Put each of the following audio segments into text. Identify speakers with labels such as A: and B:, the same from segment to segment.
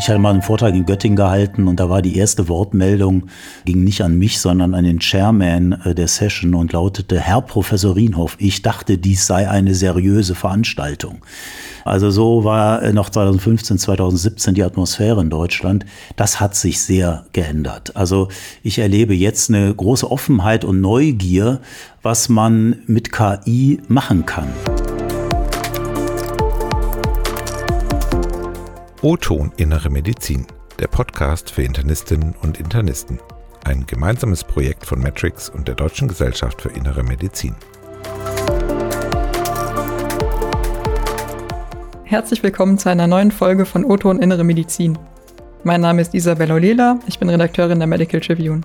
A: Ich hatte mal einen Vortrag in Göttingen gehalten und da war die erste Wortmeldung, ging nicht an mich, sondern an den Chairman äh, der Session und lautete, Herr Professor Rienhoff, ich dachte, dies sei eine seriöse Veranstaltung. Also so war äh, noch 2015, 2017 die Atmosphäre in Deutschland. Das hat sich sehr geändert. Also ich erlebe jetzt eine große Offenheit und Neugier, was man mit KI machen kann.
B: O-Ton Innere Medizin, der Podcast für Internistinnen und Internisten. Ein gemeinsames Projekt von Matrix und der Deutschen Gesellschaft für Innere Medizin.
C: Herzlich willkommen zu einer neuen Folge von O-Ton Innere Medizin. Mein Name ist Isabella Olela, ich bin Redakteurin der Medical Tribune.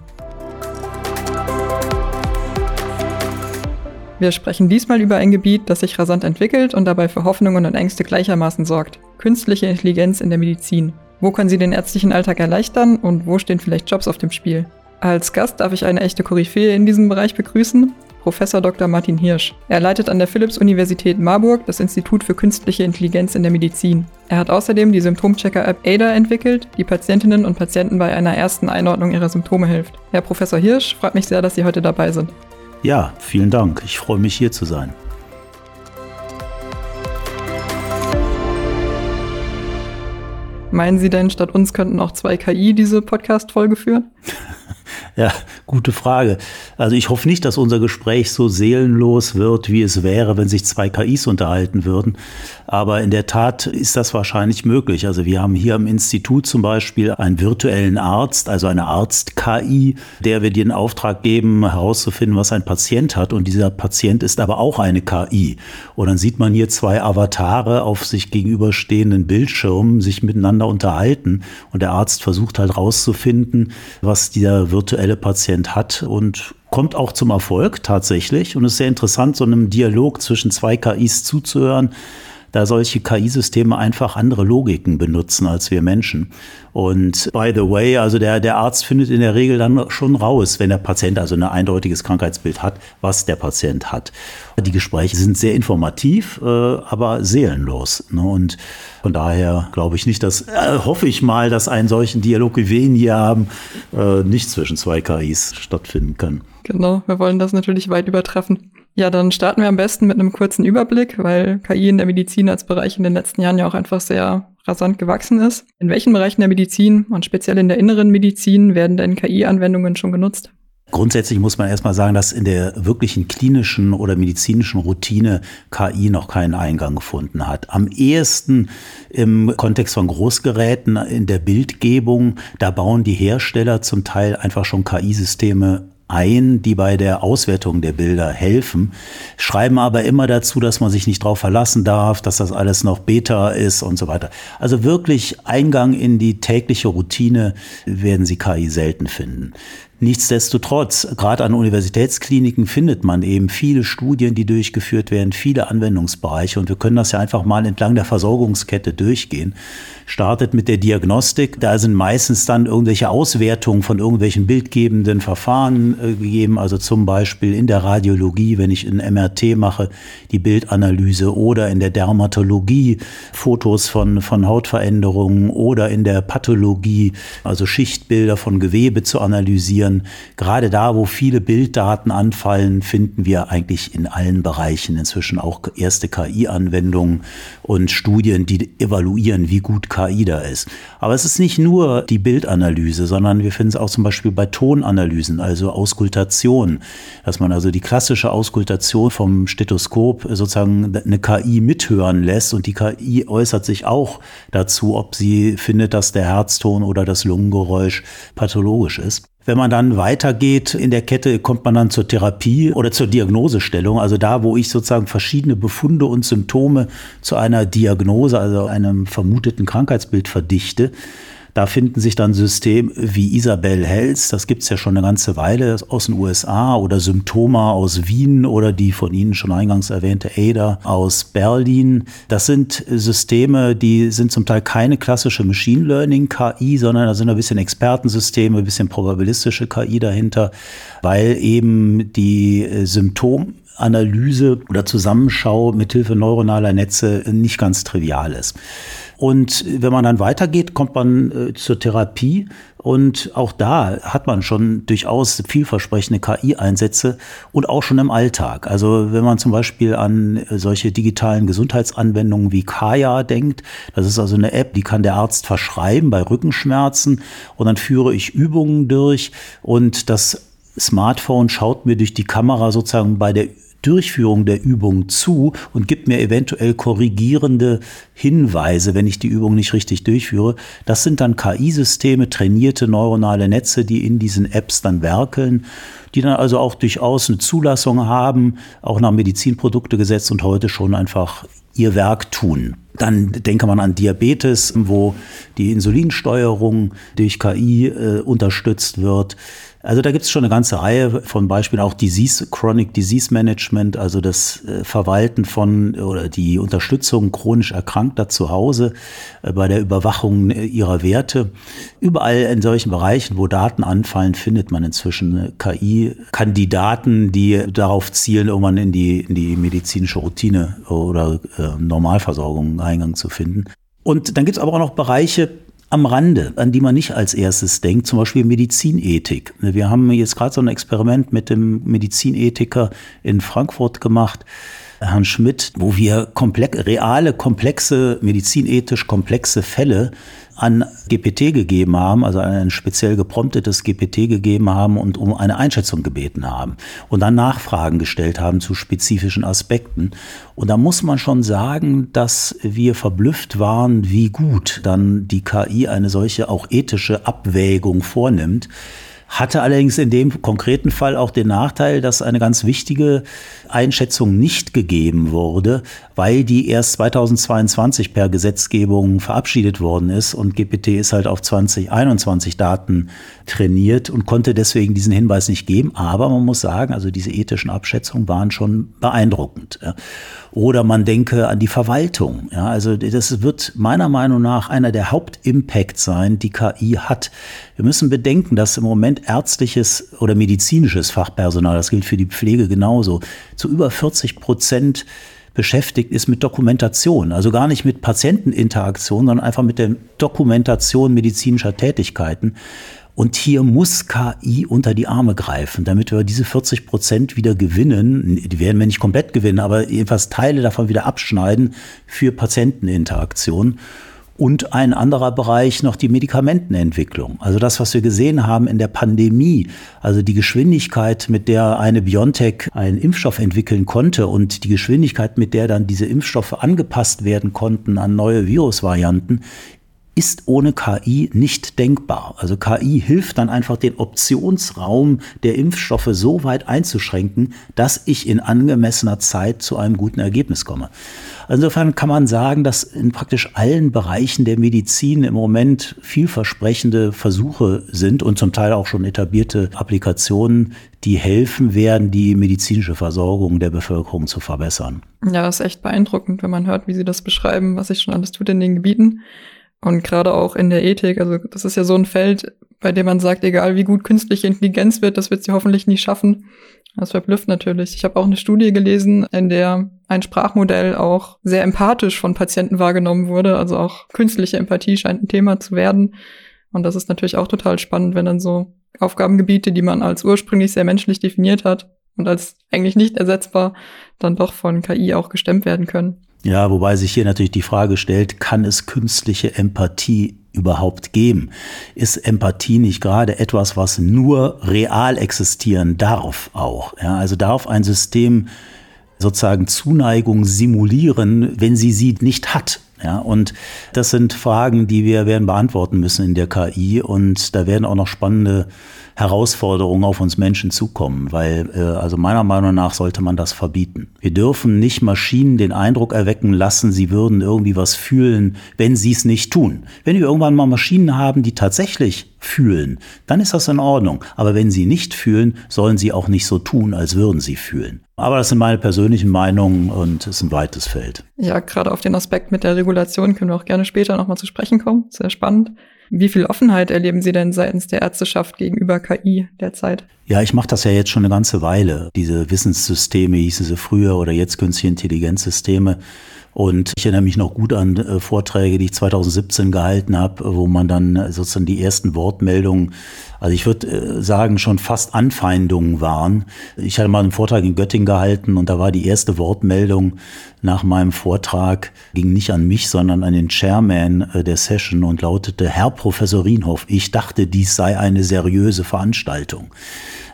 C: Wir sprechen diesmal über ein Gebiet, das sich rasant entwickelt und dabei für Hoffnungen und Ängste gleichermaßen sorgt. Künstliche Intelligenz in der Medizin. Wo kann sie den ärztlichen Alltag erleichtern und wo stehen vielleicht Jobs auf dem Spiel? Als Gast darf ich eine echte Koryphäe in diesem Bereich begrüßen, Professor Dr. Martin Hirsch. Er leitet an der Philipps-Universität Marburg das Institut für künstliche Intelligenz in der Medizin. Er hat außerdem die Symptomchecker-App ADA entwickelt, die Patientinnen und Patienten bei einer ersten Einordnung ihrer Symptome hilft. Herr Professor Hirsch, freut mich sehr, dass Sie heute dabei sind.
A: Ja, vielen Dank. Ich freue mich hier zu sein.
C: Meinen Sie denn, statt uns könnten auch zwei KI diese Podcast-Folge führen?
A: Ja, gute Frage. Also ich hoffe nicht, dass unser Gespräch so seelenlos wird, wie es wäre, wenn sich zwei KIs unterhalten würden. Aber in der Tat ist das wahrscheinlich möglich. Also wir haben hier am Institut zum Beispiel einen virtuellen Arzt, also eine Arzt-KI, der wir den Auftrag geben, herauszufinden, was ein Patient hat. Und dieser Patient ist aber auch eine KI. Und dann sieht man hier zwei Avatare auf sich gegenüberstehenden Bildschirmen sich miteinander unterhalten. Und der Arzt versucht halt herauszufinden, was dieser virtuelle Patient hat und kommt auch zum Erfolg tatsächlich. Und es ist sehr interessant, so einem Dialog zwischen zwei KIs zuzuhören, da solche KI-Systeme einfach andere Logiken benutzen als wir Menschen. Und by the way, also der, der Arzt findet in der Regel dann schon raus, wenn der Patient also ein eindeutiges Krankheitsbild hat, was der Patient hat. Die Gespräche sind sehr informativ, äh, aber seelenlos. Ne? Und von daher glaube ich nicht, dass, äh, hoffe ich mal, dass einen solchen Dialog, wie wir ihn hier haben, äh, nicht zwischen zwei KIs stattfinden kann.
C: Genau, wir wollen das natürlich weit übertreffen. Ja, dann starten wir am besten mit einem kurzen Überblick, weil KI in der Medizin als Bereich in den letzten Jahren ja auch einfach sehr rasant gewachsen ist. In welchen Bereichen der Medizin und speziell in der inneren Medizin werden denn KI-Anwendungen schon genutzt?
A: Grundsätzlich muss man erstmal sagen, dass in der wirklichen klinischen oder medizinischen Routine KI noch keinen Eingang gefunden hat. Am ehesten im Kontext von Großgeräten in der Bildgebung, da bauen die Hersteller zum Teil einfach schon KI-Systeme ein, die bei der Auswertung der Bilder helfen, schreiben aber immer dazu, dass man sich nicht darauf verlassen darf, dass das alles noch Beta ist und so weiter. Also wirklich Eingang in die tägliche Routine werden Sie KI selten finden. Nichtsdestotrotz, gerade an Universitätskliniken findet man eben viele Studien, die durchgeführt werden, viele Anwendungsbereiche. Und wir können das ja einfach mal entlang der Versorgungskette durchgehen. Startet mit der Diagnostik, da sind meistens dann irgendwelche Auswertungen von irgendwelchen bildgebenden Verfahren äh, gegeben, also zum Beispiel in der Radiologie, wenn ich ein MRT mache, die Bildanalyse oder in der Dermatologie Fotos von, von Hautveränderungen oder in der Pathologie, also Schichtbilder von Gewebe zu analysieren analysieren. Gerade da, wo viele Bilddaten anfallen, finden wir eigentlich in allen Bereichen inzwischen auch erste KI-Anwendungen und Studien, die evaluieren, wie gut KI da ist. Aber es ist nicht nur die Bildanalyse, sondern wir finden es auch zum Beispiel bei Tonanalysen, also Auskultation, dass man also die klassische Auskultation vom Stethoskop sozusagen eine KI mithören lässt und die KI äußert sich auch dazu, ob sie findet, dass der Herzton oder das Lungengeräusch pathologisch ist. Wenn man dann weitergeht in der Kette, kommt man dann zur Therapie oder zur Diagnosestellung. Also da, wo ich sozusagen verschiedene Befunde und Symptome zu einer Diagnose, also einem vermuteten Krankheitsbild verdichte. Da finden sich dann Systeme wie Isabel Hells, das gibt's ja schon eine ganze Weile aus den USA oder Symptoma aus Wien oder die von Ihnen schon eingangs erwähnte Ada aus Berlin. Das sind Systeme, die sind zum Teil keine klassische Machine Learning KI, sondern da sind ein bisschen Expertensysteme, ein bisschen probabilistische KI dahinter, weil eben die Symptome Analyse oder Zusammenschau mithilfe neuronaler Netze nicht ganz trivial ist. Und wenn man dann weitergeht, kommt man äh, zur Therapie. Und auch da hat man schon durchaus vielversprechende KI-Einsätze und auch schon im Alltag. Also wenn man zum Beispiel an solche digitalen Gesundheitsanwendungen wie Kaya denkt, das ist also eine App, die kann der Arzt verschreiben bei Rückenschmerzen. Und dann führe ich Übungen durch. Und das Smartphone schaut mir durch die Kamera sozusagen bei der Durchführung der Übung zu und gibt mir eventuell korrigierende Hinweise, wenn ich die Übung nicht richtig durchführe. Das sind dann KI-Systeme, trainierte neuronale Netze, die in diesen Apps dann werkeln, die dann also auch durchaus eine Zulassung haben, auch nach Medizinproduktegesetz und heute schon einfach ihr Werk tun. Dann denke man an Diabetes, wo die Insulinsteuerung durch KI äh, unterstützt wird. Also da gibt es schon eine ganze Reihe von Beispielen, auch Disease, Chronic Disease Management, also das äh, Verwalten von oder die Unterstützung chronisch Erkrankter zu Hause äh, bei der Überwachung äh, ihrer Werte. Überall in solchen Bereichen, wo Daten anfallen, findet man inzwischen KI-Kandidaten, die darauf zielen, irgendwann in die, in die medizinische Routine oder Normalversorgung Eingang zu finden. Und dann gibt es aber auch noch Bereiche, am Rande, an die man nicht als erstes denkt, zum Beispiel Medizinethik. Wir haben jetzt gerade so ein Experiment mit dem Medizinethiker in Frankfurt gemacht, Herrn Schmidt, wo wir komplex, reale, komplexe, medizinethisch komplexe Fälle an GPT gegeben haben, also ein speziell gepromptetes GPT gegeben haben und um eine Einschätzung gebeten haben und dann Nachfragen gestellt haben zu spezifischen Aspekten. Und da muss man schon sagen, dass wir verblüfft waren, wie gut dann die KI eine solche auch ethische Abwägung vornimmt hatte allerdings in dem konkreten Fall auch den Nachteil, dass eine ganz wichtige Einschätzung nicht gegeben wurde, weil die erst 2022 per Gesetzgebung verabschiedet worden ist und GPT ist halt auf 2021 Daten trainiert und konnte deswegen diesen Hinweis nicht geben. Aber man muss sagen, also diese ethischen Abschätzungen waren schon beeindruckend. Oder man denke an die Verwaltung. Ja, also das wird meiner Meinung nach einer der Hauptimpacts sein, die KI hat. Wir müssen bedenken, dass im Moment ärztliches oder medizinisches Fachpersonal, das gilt für die Pflege genauso, zu über 40 Prozent beschäftigt ist mit Dokumentation. Also gar nicht mit Patienteninteraktion, sondern einfach mit der Dokumentation medizinischer Tätigkeiten. Und hier muss KI unter die Arme greifen, damit wir diese 40 Prozent wieder gewinnen. Die werden wir nicht komplett gewinnen, aber jedenfalls Teile davon wieder abschneiden für Patienteninteraktion. Und ein anderer Bereich noch die Medikamentenentwicklung. Also das, was wir gesehen haben in der Pandemie, also die Geschwindigkeit, mit der eine BioNTech einen Impfstoff entwickeln konnte und die Geschwindigkeit, mit der dann diese Impfstoffe angepasst werden konnten an neue Virusvarianten, ist ohne KI nicht denkbar. Also KI hilft dann einfach den Optionsraum der Impfstoffe so weit einzuschränken, dass ich in angemessener Zeit zu einem guten Ergebnis komme. Insofern kann man sagen, dass in praktisch allen Bereichen der Medizin im Moment vielversprechende Versuche sind und zum Teil auch schon etablierte Applikationen, die helfen werden, die medizinische Versorgung der Bevölkerung zu verbessern.
C: Ja, das ist echt beeindruckend, wenn man hört, wie Sie das beschreiben, was sich schon alles tut in den Gebieten. Und gerade auch in der Ethik, also das ist ja so ein Feld, bei dem man sagt, egal wie gut künstliche Intelligenz wird, das wird sie hoffentlich nie schaffen. Das verblüfft natürlich. Ich habe auch eine Studie gelesen, in der ein Sprachmodell auch sehr empathisch von Patienten wahrgenommen wurde. Also auch künstliche Empathie scheint ein Thema zu werden. Und das ist natürlich auch total spannend, wenn dann so Aufgabengebiete, die man als ursprünglich sehr menschlich definiert hat und als eigentlich nicht ersetzbar, dann doch von KI auch gestemmt werden können.
A: Ja, wobei sich hier natürlich die Frage stellt, kann es künstliche Empathie überhaupt geben? Ist Empathie nicht gerade etwas, was nur real existieren darf auch? Ja, also darf ein System sozusagen Zuneigung simulieren, wenn sie sie nicht hat? Ja, und das sind Fragen, die wir werden beantworten müssen in der KI und da werden auch noch spannende Herausforderungen auf uns Menschen zukommen, weil äh, also meiner Meinung nach sollte man das verbieten. Wir dürfen nicht Maschinen den Eindruck erwecken lassen, sie würden irgendwie was fühlen, wenn sie es nicht tun. Wenn wir irgendwann mal Maschinen haben, die tatsächlich fühlen, dann ist das in Ordnung. Aber wenn sie nicht fühlen, sollen sie auch nicht so tun, als würden sie fühlen. Aber das sind meine persönlichen Meinungen und es ist ein weites Feld.
C: Ja, gerade auf den Aspekt mit der Regulation können wir auch gerne später nochmal zu sprechen kommen. Sehr spannend. Wie viel Offenheit erleben Sie denn seitens der Ärzteschaft gegenüber KI derzeit?
A: Ja, ich mache das ja jetzt schon eine ganze Weile. Diese Wissenssysteme hießen sie früher oder jetzt künstliche Intelligenzsysteme. Und ich erinnere mich noch gut an äh, Vorträge, die ich 2017 gehalten habe, wo man dann äh, sozusagen die ersten Wortmeldungen, also ich würde äh, sagen, schon fast Anfeindungen waren. Ich hatte mal einen Vortrag in Göttingen gehalten und da war die erste Wortmeldung nach meinem Vortrag, ging nicht an mich, sondern an den Chairman der Session und lautete, Herr Professor Rienhoff, ich dachte, dies sei eine seriöse Veranstaltung.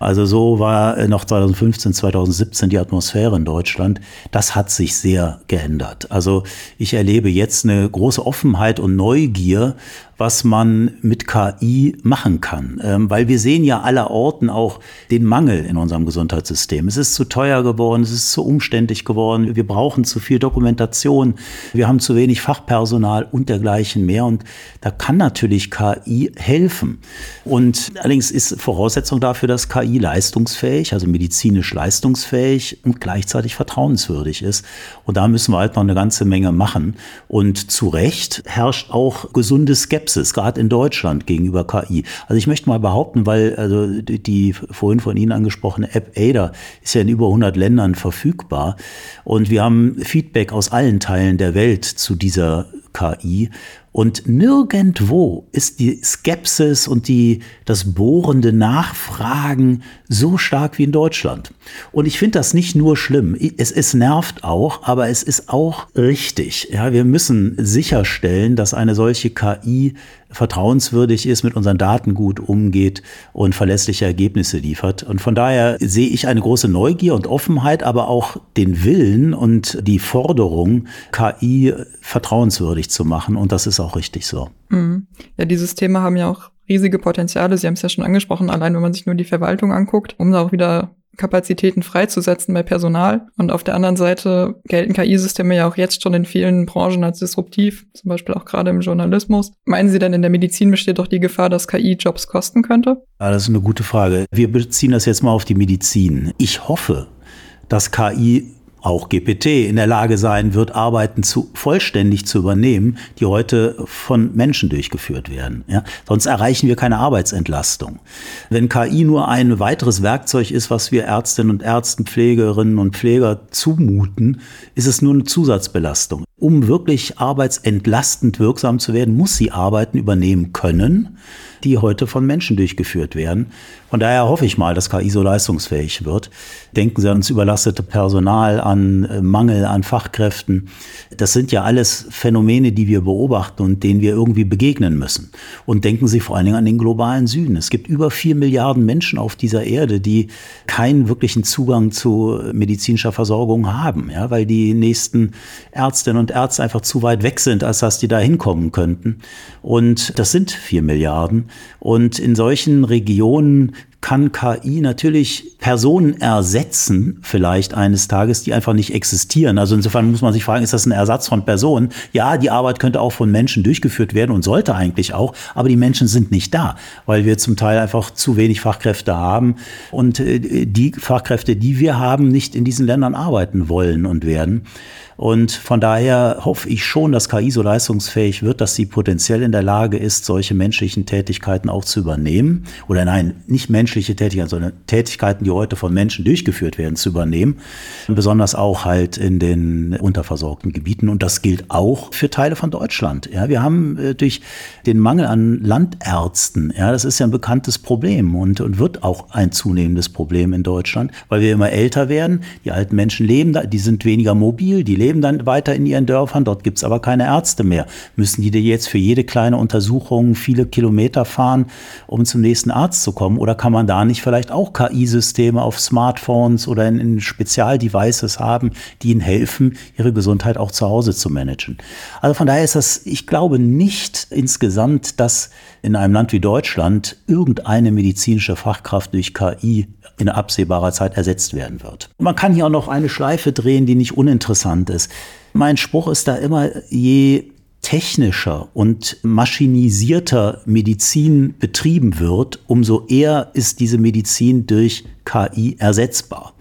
A: Also so war äh, noch 2015, 2017 die Atmosphäre in Deutschland. Das hat sich sehr geändert. Also ich erlebe jetzt eine große Offenheit und Neugier, was man mit KI machen kann. Ähm, weil wir sehen ja aller Orten auch den Mangel in unserem Gesundheitssystem. Es ist zu teuer geworden, es ist zu umständlich geworden, wir brauchen zu viel Dokumentation, wir haben zu wenig Fachpersonal und dergleichen mehr. Und da kann natürlich KI helfen. Und allerdings ist Voraussetzung dafür, dass KI leistungsfähig, also medizinisch leistungsfähig und gleichzeitig vertrauenswürdig ist. Und da müssen wir halt noch eine ganze Menge machen. Und zu Recht herrscht auch gesunde Skepsis Skepsis, gerade in Deutschland gegenüber KI. Also ich möchte mal behaupten, weil also die vorhin von Ihnen angesprochene App Ada ist ja in über 100 Ländern verfügbar und wir haben Feedback aus allen Teilen der Welt zu dieser KI und nirgendwo ist die Skepsis und die, das bohrende Nachfragen so stark wie in Deutschland. Und ich finde das nicht nur schlimm. Es, es nervt auch, aber es ist auch richtig. Ja, wir müssen sicherstellen, dass eine solche KI vertrauenswürdig ist, mit unseren Daten gut umgeht und verlässliche Ergebnisse liefert. Und von daher sehe ich eine große Neugier und Offenheit, aber auch den Willen und die Forderung, KI vertrauenswürdig zu machen. Und das ist auch richtig so.
C: Mhm. Ja, die Systeme haben ja auch riesige Potenziale. Sie haben es ja schon angesprochen, allein wenn man sich nur die Verwaltung anguckt, um da auch wieder Kapazitäten freizusetzen bei Personal. Und auf der anderen Seite gelten KI-Systeme ja auch jetzt schon in vielen Branchen als disruptiv, zum Beispiel auch gerade im Journalismus. Meinen Sie denn, in der Medizin besteht doch die Gefahr, dass KI Jobs kosten könnte?
A: Ja, das ist eine gute Frage. Wir beziehen das jetzt mal auf die Medizin. Ich hoffe, dass KI auch GPT in der Lage sein wird, Arbeiten zu, vollständig zu übernehmen, die heute von Menschen durchgeführt werden. Ja? Sonst erreichen wir keine Arbeitsentlastung. Wenn KI nur ein weiteres Werkzeug ist, was wir Ärztinnen und Ärzten, Pflegerinnen und Pfleger zumuten, ist es nur eine Zusatzbelastung. Um wirklich arbeitsentlastend wirksam zu werden, muss sie Arbeiten übernehmen können die heute von Menschen durchgeführt werden. Von daher hoffe ich mal, dass KI so leistungsfähig wird. Denken Sie ans überlastete Personal, an äh, Mangel an Fachkräften. Das sind ja alles Phänomene, die wir beobachten und denen wir irgendwie begegnen müssen. Und denken Sie vor allen Dingen an den globalen Süden. Es gibt über vier Milliarden Menschen auf dieser Erde, die keinen wirklichen Zugang zu medizinischer Versorgung haben, ja, weil die nächsten Ärztinnen und Ärzte einfach zu weit weg sind, als dass die da hinkommen könnten. Und das sind vier Milliarden. Und in solchen Regionen kann KI natürlich Personen ersetzen, vielleicht eines Tages, die einfach nicht existieren. Also insofern muss man sich fragen, ist das ein Ersatz von Personen? Ja, die Arbeit könnte auch von Menschen durchgeführt werden und sollte eigentlich auch, aber die Menschen sind nicht da, weil wir zum Teil einfach zu wenig Fachkräfte haben und äh, die Fachkräfte, die wir haben, nicht in diesen Ländern arbeiten wollen und werden. Und von daher hoffe ich schon, dass KI so leistungsfähig wird, dass sie potenziell in der Lage ist, solche menschlichen Tätigkeiten auch zu übernehmen. Oder nein, nicht menschliche Tätigkeiten, sondern Tätigkeiten, die heute von Menschen durchgeführt werden, zu übernehmen. Besonders auch halt in den unterversorgten Gebieten. Und das gilt auch für Teile von Deutschland. Ja, wir haben äh, durch den Mangel an Landärzten, ja, das ist ja ein bekanntes Problem und, und wird auch ein zunehmendes Problem in Deutschland, weil wir immer älter werden. Die alten Menschen leben da, die sind weniger mobil, die leben leben dann weiter in ihren Dörfern, dort gibt es aber keine Ärzte mehr. Müssen die dir jetzt für jede kleine Untersuchung viele Kilometer fahren, um zum nächsten Arzt zu kommen? Oder kann man da nicht vielleicht auch KI-Systeme auf Smartphones oder in, in Spezialdevices haben, die ihnen helfen, ihre Gesundheit auch zu Hause zu managen? Also von daher ist das, ich glaube nicht insgesamt, dass in einem Land wie Deutschland irgendeine medizinische Fachkraft durch KI in absehbarer Zeit ersetzt werden wird. Man kann hier auch noch eine Schleife drehen, die nicht uninteressant ist. Mein Spruch ist da immer, je technischer und maschinisierter Medizin betrieben wird, umso eher ist diese Medizin durch KI ersetzbar.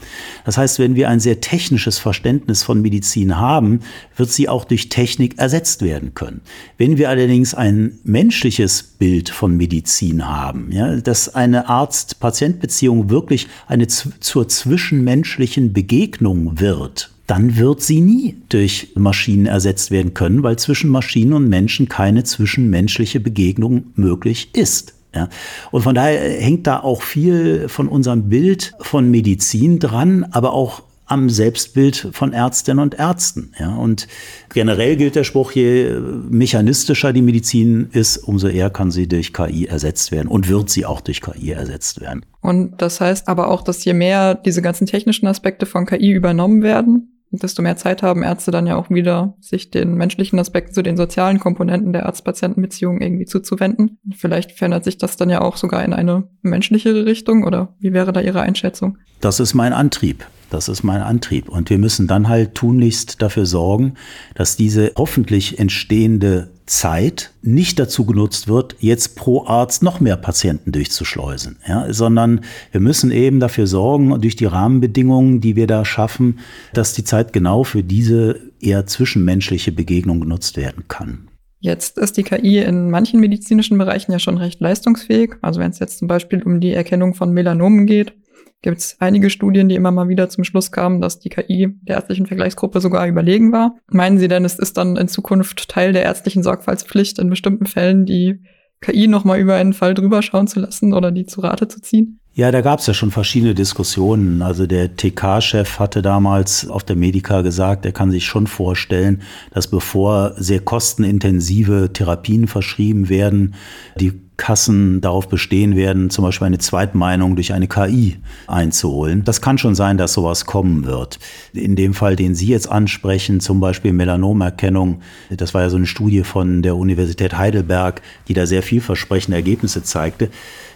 A: Das heißt, wenn wir ein sehr technisches Verständnis von Medizin haben, wird sie auch durch Technik ersetzt werden können. Wenn wir allerdings ein menschliches Bild von Medizin haben, ja, dass eine Arzt-Patient-Beziehung wirklich eine zur zwischenmenschlichen Begegnung wird, dann wird sie nie durch Maschinen ersetzt werden können, weil zwischen Maschinen und Menschen keine zwischenmenschliche Begegnung möglich ist. Ja. Und von daher hängt da auch viel von unserem Bild von Medizin dran, aber auch am Selbstbild von Ärztinnen und Ärzten. Ja. Und generell gilt der Spruch, je mechanistischer die Medizin ist, umso eher kann sie durch KI ersetzt werden und wird sie auch durch KI ersetzt werden.
C: Und das heißt aber auch, dass je mehr diese ganzen technischen Aspekte von KI übernommen werden, desto mehr Zeit haben Ärzte dann ja auch wieder, sich den menschlichen Aspekten zu den sozialen Komponenten der Arzt-Patienten-Beziehung irgendwie zuzuwenden. Vielleicht verändert sich das dann ja auch sogar in eine menschlichere Richtung oder wie wäre da Ihre Einschätzung?
A: Das ist mein Antrieb. Das ist mein Antrieb. Und wir müssen dann halt tunlichst dafür sorgen, dass diese hoffentlich entstehende Zeit nicht dazu genutzt wird, jetzt pro Arzt noch mehr Patienten durchzuschleusen, ja, sondern wir müssen eben dafür sorgen, durch die Rahmenbedingungen, die wir da schaffen, dass die Zeit genau für diese eher zwischenmenschliche Begegnung genutzt werden kann.
C: Jetzt ist die KI in manchen medizinischen Bereichen ja schon recht leistungsfähig. Also wenn es jetzt zum Beispiel um die Erkennung von Melanomen geht, gibt es einige Studien, die immer mal wieder zum Schluss kamen, dass die KI der ärztlichen Vergleichsgruppe sogar überlegen war. Meinen Sie denn, es ist dann in Zukunft Teil der ärztlichen Sorgfaltspflicht, in bestimmten Fällen die KI nochmal über einen Fall drüber schauen zu lassen oder die zu Rate zu ziehen?
A: Ja, da gab es ja schon verschiedene Diskussionen. Also der TK-Chef hatte damals auf der Medica gesagt, er kann sich schon vorstellen, dass bevor sehr kostenintensive Therapien verschrieben werden, die Kassen darauf bestehen werden, zum Beispiel eine Zweitmeinung durch eine KI einzuholen. Das kann schon sein, dass sowas kommen wird. In dem Fall, den Sie jetzt ansprechen, zum Beispiel Melanomerkennung, das war ja so eine Studie von der Universität Heidelberg, die da sehr vielversprechende Ergebnisse zeigte.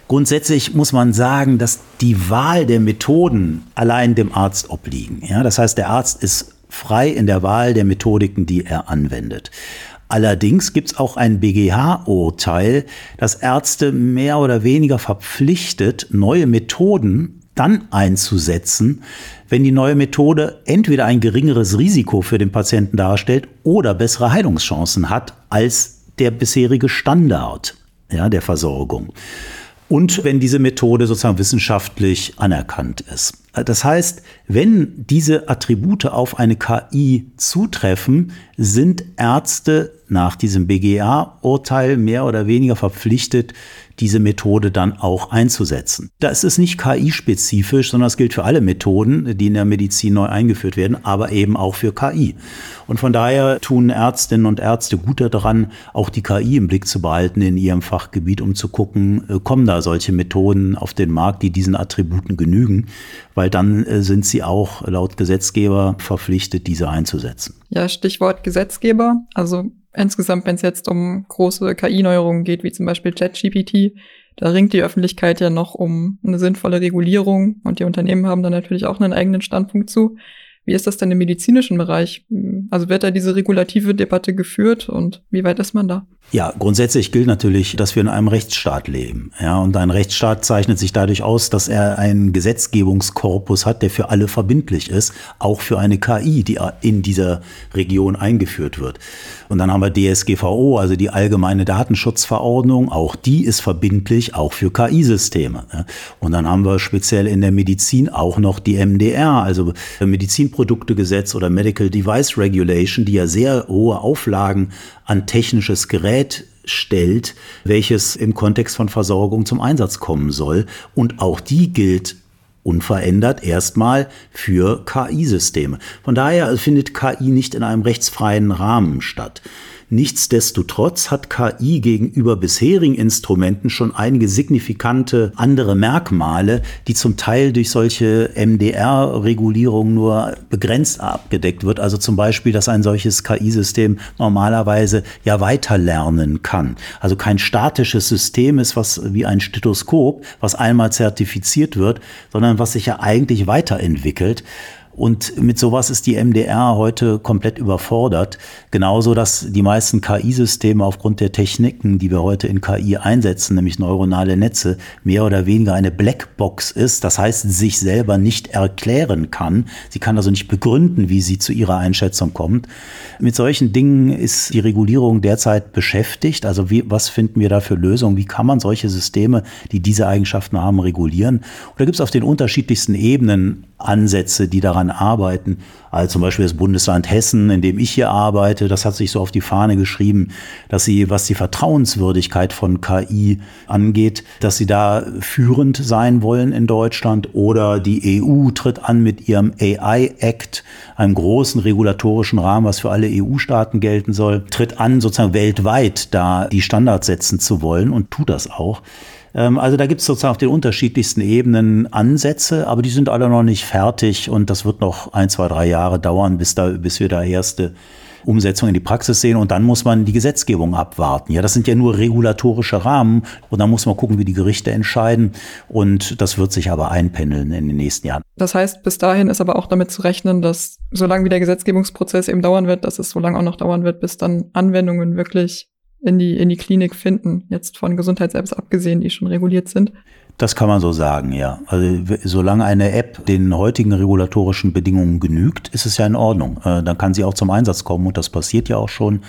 A: Grundsätzlich muss man sagen, dass die Wahl der Methoden allein dem Arzt obliegen. Ja, das heißt, der Arzt ist frei in der Wahl der Methodiken, die er anwendet. Allerdings gibt es auch ein BGH-Urteil, das Ärzte mehr oder weniger verpflichtet, neue Methoden dann einzusetzen, wenn die neue Methode entweder ein geringeres Risiko für den Patienten darstellt oder bessere Heilungschancen hat als der bisherige Standard ja, der Versorgung. Und wenn diese Methode sozusagen wissenschaftlich anerkannt ist. Das heißt, wenn diese Attribute auf eine KI zutreffen, sind Ärzte nach diesem BGA-Urteil mehr oder weniger verpflichtet, diese Methode dann auch einzusetzen. Das ist nicht KI-spezifisch, sondern es gilt für alle Methoden, die in der Medizin neu eingeführt werden, aber eben auch für KI. Und von daher tun Ärztinnen und Ärzte gut daran, auch die KI im Blick zu behalten in ihrem Fachgebiet, um zu gucken, äh, kommen da solche Methoden auf den Markt, die diesen Attributen genügen, weil dann äh, sind sie auch laut Gesetzgeber verpflichtet, diese einzusetzen.
C: Ja, Stichwort Gesetzgeber. Also insgesamt, wenn es jetzt um große KI-Neuerungen geht, wie zum Beispiel ChatGPT, da ringt die Öffentlichkeit ja noch um eine sinnvolle Regulierung und die Unternehmen haben da natürlich auch einen eigenen Standpunkt zu. Wie ist das denn im medizinischen Bereich? Also wird da diese regulative Debatte geführt und wie weit ist man da?
A: Ja, grundsätzlich gilt natürlich, dass wir in einem Rechtsstaat leben. Ja, und ein Rechtsstaat zeichnet sich dadurch aus, dass er einen Gesetzgebungskorpus hat, der für alle verbindlich ist, auch für eine KI, die in dieser Region eingeführt wird. Und dann haben wir DSGVO, also die allgemeine Datenschutzverordnung, auch die ist verbindlich, auch für KI-Systeme. Und dann haben wir speziell in der Medizin auch noch die MDR, also Medizinproduktegesetz oder Medical Device Regulation, die ja sehr hohe Auflagen an technisches Gerät stellt, welches im Kontext von Versorgung zum Einsatz kommen soll. Und auch die gilt unverändert erstmal für KI-Systeme. Von daher findet KI nicht in einem rechtsfreien Rahmen statt. Nichtsdestotrotz hat KI gegenüber bisherigen Instrumenten schon einige signifikante andere Merkmale, die zum Teil durch solche MDR-Regulierungen nur begrenzt abgedeckt wird. Also zum Beispiel, dass ein solches KI-System normalerweise ja weiterlernen kann. Also kein statisches System ist, was wie ein Stethoskop, was einmal zertifiziert wird, sondern was sich ja eigentlich weiterentwickelt. Und mit sowas ist die MDR heute komplett überfordert. Genauso, dass die meisten KI-Systeme aufgrund der Techniken, die wir heute in KI einsetzen, nämlich neuronale Netze, mehr oder weniger eine Blackbox ist. Das heißt, sich selber nicht erklären kann. Sie kann also nicht begründen, wie sie zu ihrer Einschätzung kommt. Mit solchen Dingen ist die Regulierung derzeit beschäftigt. Also wie, was finden wir da für Lösungen? Wie kann man solche Systeme, die diese Eigenschaften haben, regulieren? Und da gibt es auf den unterschiedlichsten Ebenen Ansätze, die daran arbeiten. Also zum Beispiel das Bundesland Hessen, in dem ich hier arbeite, das hat sich so auf die Fahne geschrieben, dass sie, was die Vertrauenswürdigkeit von KI angeht, dass sie da führend sein wollen in Deutschland. Oder die EU tritt an mit ihrem AI-Act, einem großen regulatorischen Rahmen, was für alle EU-Staaten gelten soll, tritt an, sozusagen weltweit da die Standards setzen zu wollen und tut das auch. Ähm, also da gibt es sozusagen auf den unterschiedlichsten Ebenen Ansätze, aber die sind alle noch nicht fertig und das wird noch ein, zwei, drei Jahre dauern, bis, da, bis wir da erste Umsetzung in die Praxis sehen und dann muss man die Gesetzgebung abwarten. Ja, das sind ja nur regulatorische Rahmen und dann muss man gucken, wie die Gerichte entscheiden und das wird sich aber einpendeln in den nächsten Jahren.
C: Das heißt, bis dahin ist aber auch damit zu rechnen, dass solange wie der Gesetzgebungsprozess eben dauern wird, dass es so lange auch noch dauern wird, bis dann Anwendungen wirklich in die, in die Klinik finden, jetzt von Gesundheits-Apps abgesehen, die schon reguliert sind.
A: Das kann man so sagen, ja. Also solange eine App den heutigen regulatorischen Bedingungen genügt, ist es ja in Ordnung. Äh, dann kann sie auch zum Einsatz kommen und das passiert ja auch schon.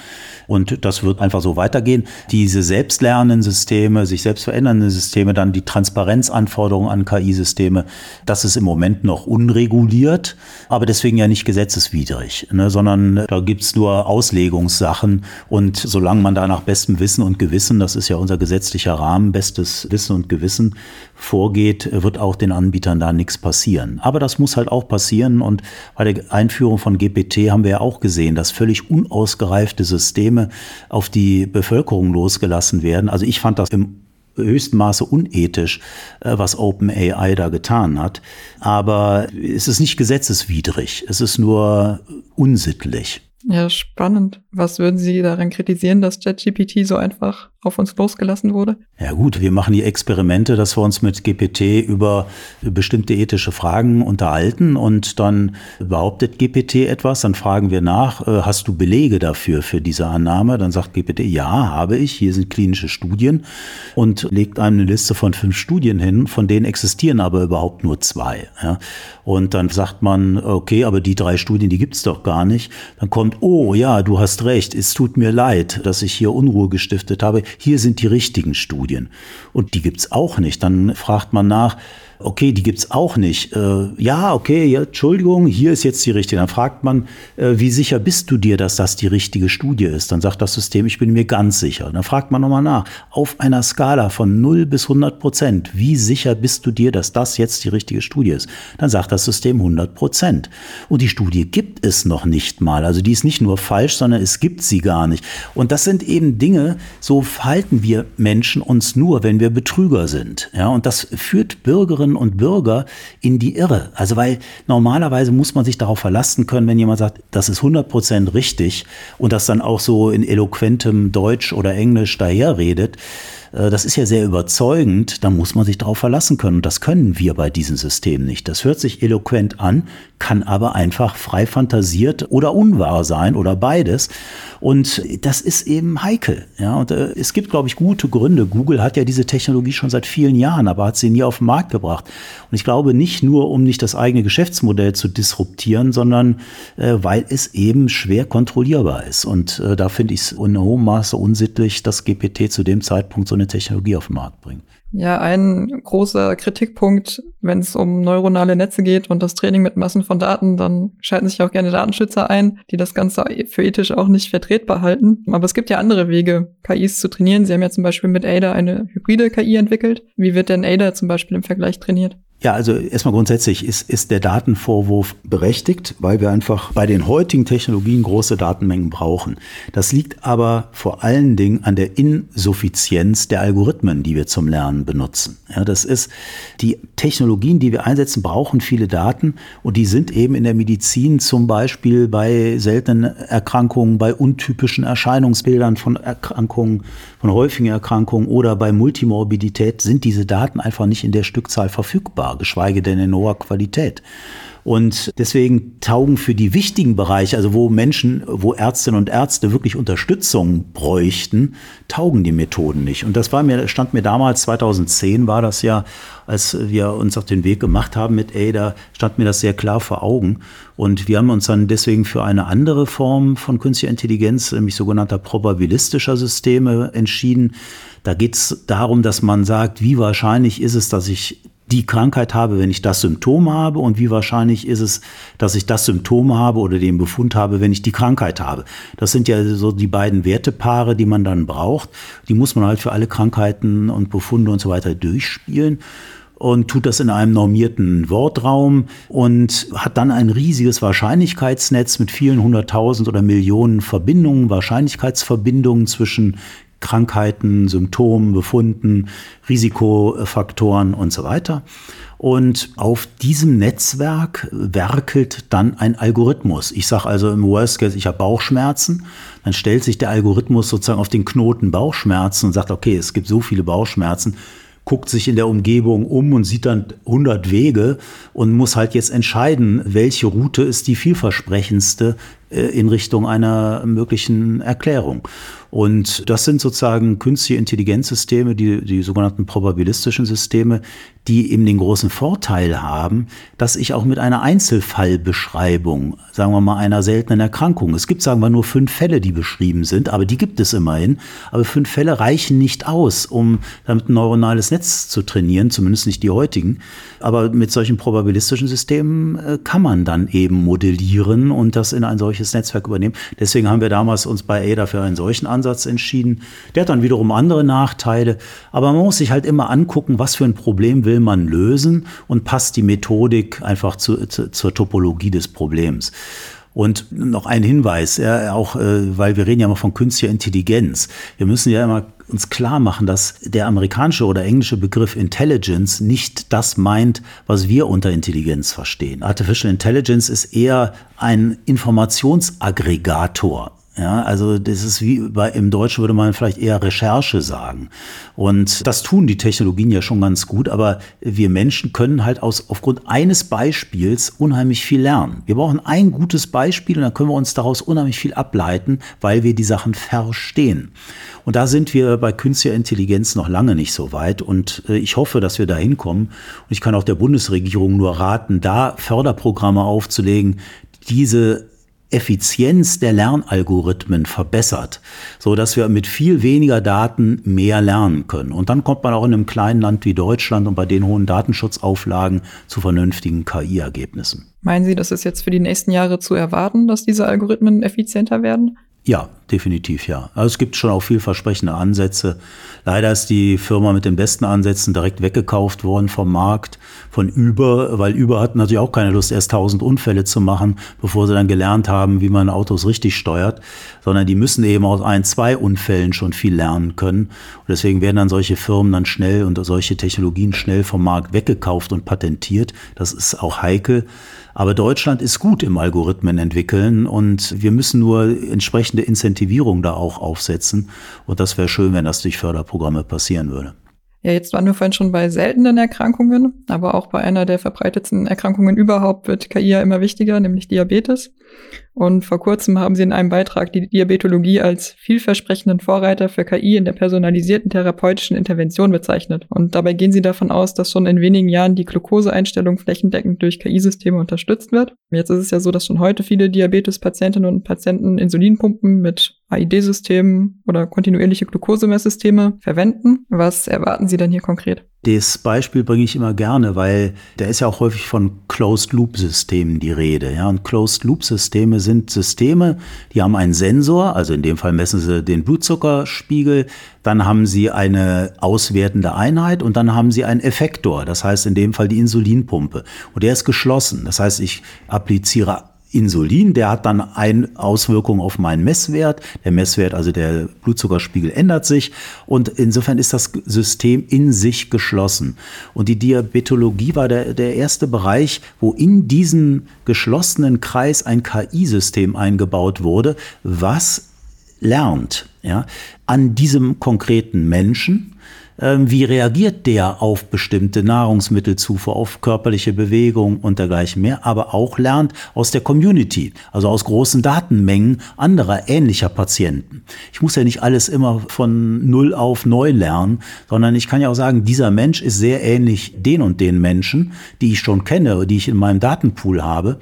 A: Und das wird einfach so weitergehen. Diese selbstlernenden Systeme, sich selbst verändernden Systeme, dann die Transparenzanforderungen an KI-Systeme, das ist im Moment noch unreguliert, aber deswegen ja nicht gesetzeswidrig, ne, sondern da gibt's nur Auslegungssachen. Und solange man da nach bestem Wissen und Gewissen, das ist ja unser gesetzlicher Rahmen, bestes Wissen und Gewissen, vorgeht, wird auch den Anbietern da nichts passieren. Aber das muss halt auch passieren und bei der Einführung von GPT haben wir ja auch gesehen, dass völlig unausgereifte Systeme auf die Bevölkerung losgelassen werden. Also ich fand das im höchsten Maße unethisch, äh, was OpenAI da getan hat. Aber es ist nicht gesetzeswidrig, es ist nur unsittlich.
C: Ja, spannend. Was würden Sie daran kritisieren, dass ChatGPT so einfach auf uns losgelassen wurde?
A: Ja gut, wir machen die Experimente, dass wir uns mit GPT über bestimmte ethische Fragen unterhalten und dann behauptet GPT etwas, dann fragen wir nach, äh, hast du Belege dafür, für diese Annahme? Dann sagt GPT, ja, habe ich, hier sind klinische Studien und legt einem eine Liste von fünf Studien hin, von denen existieren aber überhaupt nur zwei. Und dann sagt man, okay, aber die drei Studien, die gibt's doch gar nicht. Dann kommt oh ja, du hast recht, es tut mir leid, dass ich hier Unruhe gestiftet habe, hier sind die richtigen Studien. Und die gibt's auch nicht. Dann fragt man nach, okay, die gibt's auch nicht. Äh, ja, okay, ja, Entschuldigung, hier ist jetzt die richtige. Dann fragt man, äh, wie sicher bist du dir, dass das die richtige Studie ist? Dann sagt das System, ich bin mir ganz sicher. Dann fragt man nochmal nach, auf einer Skala von 0 bis 100 Prozent, wie sicher bist du dir, dass das jetzt die richtige Studie ist? Dann sagt das System 100 Prozent. Und die Studie gibt es noch nicht mal. Also die ist nicht nur falsch, sondern es gibt sie gar nicht. Und das sind eben Dinge, so verhalten wir Menschen uns nur, wenn wir Betrüger sind. Ja, und das führt Bürgerinnen Bürgerinnen und Bürger in die Irre. Also weil normalerweise muss man sich darauf verlassen können, wenn jemand sagt, das ist 100 Prozent richtig und das dann auch so in eloquentem Deutsch oder Englisch daherredet. Äh, das ist ja sehr überzeugend, da muss man sich darauf verlassen können. Und das können wir bei diesem System nicht. Das hört sich eloquent an, kann aber einfach frei fantasiert oder unwahr sein oder beides. Und das ist eben heikel. Ja, und äh, es gibt, glaube ich, gute Gründe. Google hat ja diese Technologie schon seit vielen Jahren, aber hat sie nie auf den Markt gebracht. Und ich glaube nicht nur, um nicht das eigene Geschäftsmodell zu disruptieren, sondern äh, weil es eben schwer kontrollierbar ist. Und äh, da finde ich es in hohem Maße unsittlich, dass GPT zu dem Zeitpunkt so eine Technologie auf den Markt bringt.
C: Ja, ein großer Kritikpunkt, wenn es um neuronale Netze geht und das Training mit Massen von Daten, dann schalten sich auch gerne Datenschützer ein, die das Ganze für ethisch auch nicht vertretbar halten. Aber es gibt ja andere Wege, KIs zu trainieren. Sie haben ja zum Beispiel mit ADA eine hybride KI entwickelt. Wie wird denn ADA zum Beispiel im Vergleich trainiert?
A: Ja, also erstmal grundsätzlich ist, ist der Datenvorwurf berechtigt, weil wir einfach bei den heutigen Technologien große Datenmengen brauchen. Das liegt aber vor allen Dingen an der Insuffizienz der Algorithmen, die wir zum Lernen benutzen. Ja, das ist, die Technologien, die wir einsetzen, brauchen viele Daten und die sind eben in der Medizin zum Beispiel bei seltenen Erkrankungen, bei untypischen Erscheinungsbildern von Erkrankungen, von häufigen Erkrankungen oder bei Multimorbidität sind diese Daten einfach nicht in der Stückzahl verfügbar. Nutzbar, geschweige denn in hoher Qualität. Und deswegen taugen für die wichtigen Bereiche, also wo Menschen, wo Ärztinnen und Ärzte wirklich Unterstützung bräuchten, taugen die Methoden nicht. Und das war mir, stand mir damals, 2010 war das ja, als wir uns auf den Weg gemacht haben mit ADA, stand mir das sehr klar vor Augen. Und wir haben uns dann deswegen für eine andere Form von künstlicher Intelligenz, nämlich sogenannter probabilistischer Systeme, entschieden. Da geht es darum, dass man sagt, wie wahrscheinlich ist es, dass ich die Krankheit habe, wenn ich das Symptom habe und wie wahrscheinlich ist es, dass ich das Symptom habe oder den Befund habe, wenn ich die Krankheit habe. Das sind ja so die beiden Wertepaare, die man dann braucht. Die muss man halt für alle Krankheiten und Befunde und so weiter durchspielen und tut das in einem normierten Wortraum und hat dann ein riesiges Wahrscheinlichkeitsnetz mit vielen hunderttausend oder Millionen Verbindungen, Wahrscheinlichkeitsverbindungen zwischen Krankheiten, Symptomen, Befunden, Risikofaktoren und so weiter. Und auf diesem Netzwerk werkelt dann ein Algorithmus. Ich sage also im Worst Case, ich habe Bauchschmerzen. Dann stellt sich der Algorithmus sozusagen auf den Knoten Bauchschmerzen und sagt, okay, es gibt so viele Bauchschmerzen guckt sich in der Umgebung um und sieht dann 100 Wege und muss halt jetzt entscheiden, welche Route ist die vielversprechendste äh, in Richtung einer möglichen Erklärung. Und das sind sozusagen künstliche Intelligenzsysteme, die, die sogenannten probabilistischen Systeme, die eben den großen Vorteil haben, dass ich auch mit einer Einzelfallbeschreibung, sagen wir mal einer seltenen Erkrankung, es gibt sagen wir nur fünf Fälle, die beschrieben sind, aber die gibt es immerhin, aber fünf Fälle reichen nicht aus, um damit ein neuronales Netz zu trainieren, zumindest nicht die heutigen. Aber mit solchen probabilistischen Systemen äh, kann man dann eben modellieren und das in ein solches Netzwerk übernehmen. Deswegen haben wir damals uns bei ADA für einen solchen Ansatz entschieden. Der hat dann wiederum andere Nachteile, aber man muss sich halt immer angucken, was für ein Problem will man lösen und passt die Methodik einfach zu, zu, zur Topologie des Problems. Und noch ein Hinweis, ja, auch äh, weil wir reden ja immer von künstlicher Intelligenz. Wir müssen ja immer uns klar machen, dass der amerikanische oder englische Begriff Intelligence nicht das meint, was wir unter Intelligenz verstehen. Artificial Intelligence ist eher ein Informationsaggregator. Ja, also das ist wie bei, im Deutschen würde man vielleicht eher Recherche sagen. Und das tun die Technologien ja schon ganz gut, aber wir Menschen können halt aus, aufgrund eines Beispiels unheimlich viel lernen. Wir brauchen ein gutes Beispiel und dann können wir uns daraus unheimlich viel ableiten, weil wir die Sachen verstehen. Und da sind wir bei künstlicher Intelligenz noch lange nicht so weit. Und äh, ich hoffe, dass wir da hinkommen. Und ich kann auch der Bundesregierung nur raten, da Förderprogramme aufzulegen, diese Effizienz der Lernalgorithmen verbessert, so dass wir mit viel weniger Daten mehr lernen können. Und dann kommt man auch in einem kleinen Land wie Deutschland und bei den hohen Datenschutzauflagen zu vernünftigen KI-Ergebnissen.
C: Meinen Sie, das ist jetzt für die nächsten Jahre zu erwarten, dass diese Algorithmen effizienter werden?
A: Ja, definitiv ja. Also es gibt schon auch vielversprechende Ansätze. Leider ist die Firma mit den besten Ansätzen direkt weggekauft worden vom Markt, von Uber, weil Uber hat natürlich auch keine Lust, erst tausend Unfälle zu machen, bevor sie dann gelernt haben, wie man Autos richtig steuert, sondern die müssen eben aus ein, zwei Unfällen schon viel lernen können. Und deswegen werden dann solche Firmen dann schnell und solche Technologien schnell vom Markt weggekauft und patentiert. Das ist auch heikel. Aber Deutschland ist gut im Algorithmen entwickeln und wir müssen nur entsprechende Incentivierung da auch aufsetzen. Und das wäre schön, wenn das durch Förderprogramme passieren würde.
C: Ja, jetzt waren wir vorhin schon bei seltenen Erkrankungen, aber auch bei einer der verbreitetsten Erkrankungen überhaupt wird KI ja immer wichtiger, nämlich Diabetes. Und vor kurzem haben sie in einem Beitrag die Diabetologie als vielversprechenden Vorreiter für KI in der personalisierten therapeutischen Intervention bezeichnet. Und dabei gehen sie davon aus, dass schon in wenigen Jahren die Glukoseeinstellung flächendeckend durch KI-Systeme unterstützt wird. Jetzt ist es ja so, dass schon heute viele Diabetes-Patientinnen und Patienten Insulinpumpen mit AID-Systemen oder kontinuierliche Glukosemesssysteme verwenden. Was erwarten Sie denn hier konkret?
A: Das Beispiel bringe ich immer gerne, weil da ist ja auch häufig von Closed-Loop-Systemen die Rede. Ja, und Closed-Loop-Systeme sind Systeme, die haben einen Sensor, also in dem Fall messen sie den Blutzuckerspiegel, dann haben sie eine auswertende Einheit und dann haben sie einen Effektor, das heißt in dem Fall die Insulinpumpe. Und der ist geschlossen. Das heißt, ich appliziere Insulin, der hat dann eine Auswirkung auf meinen Messwert. Der Messwert, also der Blutzuckerspiegel ändert sich und insofern ist das System in sich geschlossen. Und die Diabetologie war der, der erste Bereich, wo in diesen geschlossenen Kreis ein KI-System eingebaut wurde, was lernt, ja, an diesem konkreten Menschen, wie reagiert der auf bestimmte Nahrungsmittelzufuhr, auf körperliche Bewegung und dergleichen mehr, aber auch lernt aus der Community, also aus großen Datenmengen anderer ähnlicher Patienten. Ich muss ja nicht alles immer von null auf neu lernen, sondern ich kann ja auch sagen, dieser Mensch ist sehr ähnlich den und den Menschen, die ich schon kenne, die ich in meinem Datenpool habe.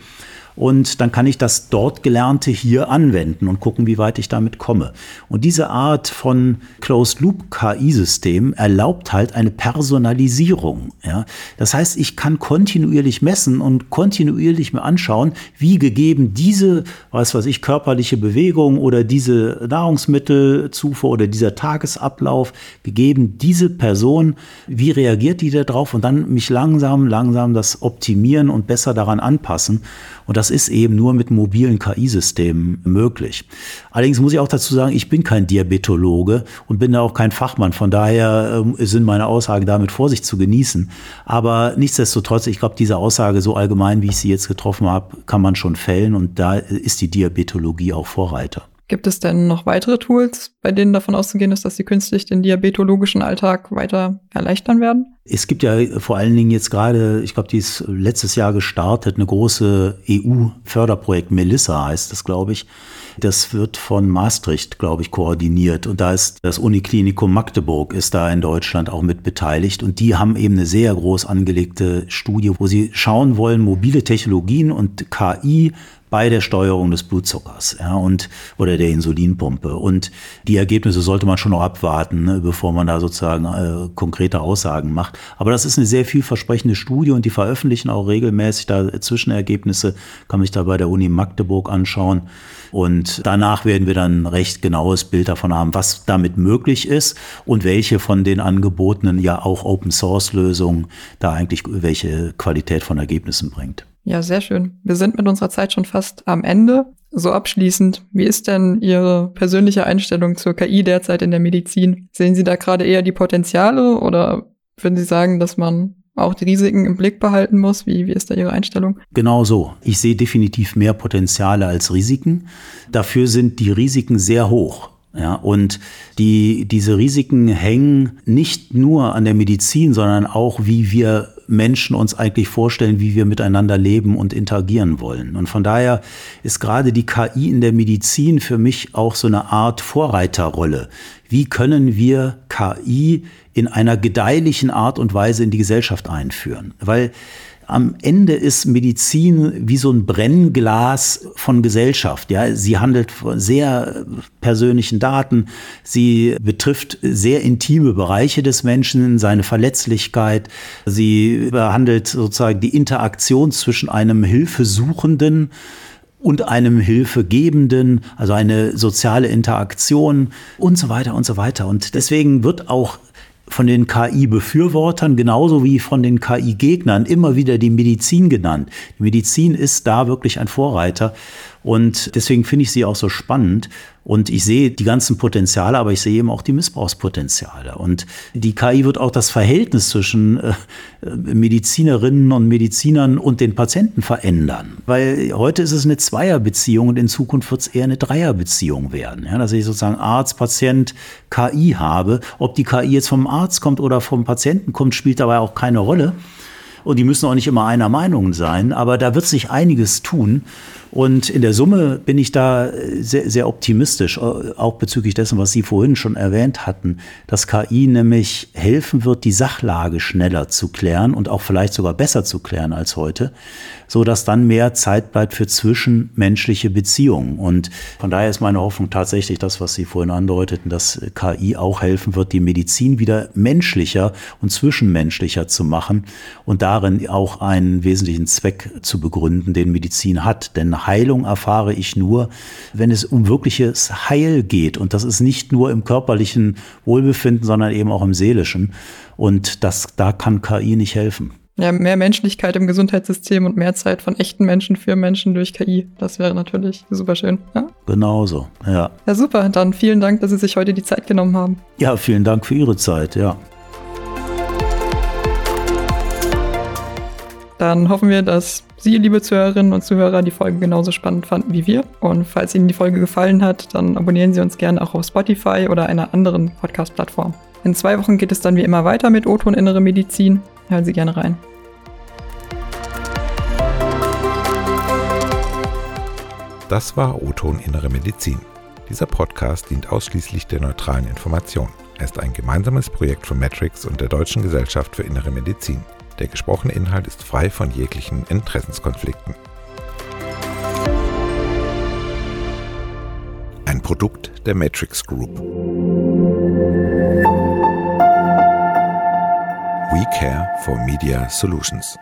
A: Und dann kann ich das dort Gelernte hier anwenden und gucken, wie weit ich damit komme. Und diese Art von Closed-Loop-KI-System erlaubt halt eine Personalisierung. Ja? Das heißt, ich kann kontinuierlich messen und kontinuierlich mir anschauen, wie gegeben diese, was weiß ich, körperliche Bewegung oder diese Nahrungsmittelzufuhr oder dieser Tagesablauf, gegeben diese Person, wie reagiert die darauf und dann mich langsam, langsam das optimieren und besser daran anpassen. Und das ist eben nur mit mobilen KI-Systemen möglich. Allerdings muss ich auch dazu sagen, ich bin kein Diabetologe und bin da auch kein Fachmann. Von daher äh, sind meine Aussagen damit Vorsicht zu genießen. Aber nichtsdestotrotz, ich glaube, diese Aussage so allgemein, wie ich sie jetzt getroffen habe, kann man schon fällen. Und da ist die Diabetologie auch Vorreiter.
C: Gibt es denn noch weitere Tools, bei denen davon auszugehen ist, dass sie künstlich den diabetologischen Alltag weiter erleichtern werden?
A: Es gibt ja vor allen Dingen jetzt gerade, ich glaube, die ist letztes Jahr gestartet, eine große EU-Förderprojekt, Melissa heißt das, glaube ich. Das wird von Maastricht, glaube ich, koordiniert. Und da ist das Uniklinikum Magdeburg ist da in Deutschland auch mit beteiligt. Und die haben eben eine sehr groß angelegte Studie, wo sie schauen wollen, mobile Technologien und KI bei der Steuerung des Blutzuckers ja, und, oder der Insulinpumpe. Und die Ergebnisse sollte man schon noch abwarten, ne, bevor man da sozusagen äh, konkrete Aussagen macht. Aber das ist eine sehr vielversprechende Studie und die veröffentlichen auch regelmäßig da Zwischenergebnisse, kann man sich da bei der Uni Magdeburg anschauen. Und danach werden wir dann ein recht genaues Bild davon haben, was damit möglich ist und welche von den angebotenen ja auch Open Source Lösungen da eigentlich welche Qualität von Ergebnissen bringt.
C: Ja, sehr schön. Wir sind mit unserer Zeit schon fast am Ende. So abschließend, wie ist denn Ihre persönliche Einstellung zur KI derzeit in der Medizin? Sehen Sie da gerade eher die Potenziale oder würden Sie sagen, dass man auch die Risiken im Blick behalten muss? Wie, wie ist da Ihre Einstellung?
A: Genau so. Ich sehe definitiv mehr Potenziale als Risiken. Dafür sind die Risiken sehr hoch. Ja, und die, diese Risiken hängen nicht nur an der Medizin, sondern auch, wie wir Menschen uns eigentlich vorstellen, wie wir miteinander leben und interagieren wollen. Und von daher ist gerade die KI in der Medizin für mich auch so eine Art Vorreiterrolle. Wie können wir KI in einer gedeihlichen Art und Weise in die Gesellschaft einführen? Weil am Ende ist Medizin wie so ein Brennglas von Gesellschaft. Ja, sie handelt von sehr persönlichen Daten. Sie betrifft sehr intime Bereiche des Menschen, seine Verletzlichkeit. Sie behandelt sozusagen die Interaktion zwischen einem Hilfesuchenden und einem Hilfegebenden, also eine soziale Interaktion und so weiter und so weiter. Und deswegen wird auch von den KI-Befürwortern genauso wie von den KI-Gegnern immer wieder die Medizin genannt. Die Medizin ist da wirklich ein Vorreiter und deswegen finde ich sie auch so spannend. Und ich sehe die ganzen Potenziale, aber ich sehe eben auch die Missbrauchspotenziale. Und die KI wird auch das Verhältnis zwischen äh, Medizinerinnen und Medizinern und den Patienten verändern. Weil heute ist es eine Zweierbeziehung und in Zukunft wird es eher eine Dreierbeziehung werden. Ja, dass ich sozusagen Arzt, Patient, KI habe. Ob die KI jetzt vom Arzt kommt oder vom Patienten kommt, spielt dabei auch keine Rolle. Und die müssen auch nicht immer einer Meinung sein, aber da wird sich einiges tun. Und in der Summe bin ich da sehr, sehr optimistisch, auch bezüglich dessen, was Sie vorhin schon erwähnt hatten, dass KI nämlich helfen wird, die Sachlage schneller zu klären und auch vielleicht sogar besser zu klären als heute, so dass dann mehr Zeit bleibt für zwischenmenschliche Beziehungen. Und von daher ist meine Hoffnung tatsächlich das, was Sie vorhin andeuteten, dass KI auch helfen wird, die Medizin wieder menschlicher und zwischenmenschlicher zu machen und darin auch einen wesentlichen Zweck zu begründen, den Medizin hat. Denn Heilung erfahre ich nur, wenn es um wirkliches Heil geht. Und das ist nicht nur im körperlichen Wohlbefinden, sondern eben auch im seelischen. Und das, da kann KI nicht helfen.
C: Ja, mehr Menschlichkeit im Gesundheitssystem und mehr Zeit von echten Menschen für Menschen durch KI. Das wäre natürlich super schön. Ja?
A: Genauso, ja.
C: Ja, super. Dann vielen Dank, dass Sie sich heute die Zeit genommen haben.
A: Ja, vielen Dank für Ihre Zeit, ja.
C: Dann hoffen wir, dass Sie, liebe Zuhörerinnen und Zuhörer, die Folge genauso spannend fanden wie wir. Und falls Ihnen die Folge gefallen hat, dann abonnieren Sie uns gerne auch auf Spotify oder einer anderen Podcast-Plattform. In zwei Wochen geht es dann wie immer weiter mit O-Ton Innere Medizin. Hören Sie gerne rein.
B: Das war O-Ton Innere Medizin. Dieser Podcast dient ausschließlich der neutralen Information. Er ist ein gemeinsames Projekt von Matrix und der Deutschen Gesellschaft für Innere Medizin. Der gesprochene Inhalt ist frei von jeglichen Interessenskonflikten. Ein Produkt der Matrix Group. We Care for Media Solutions.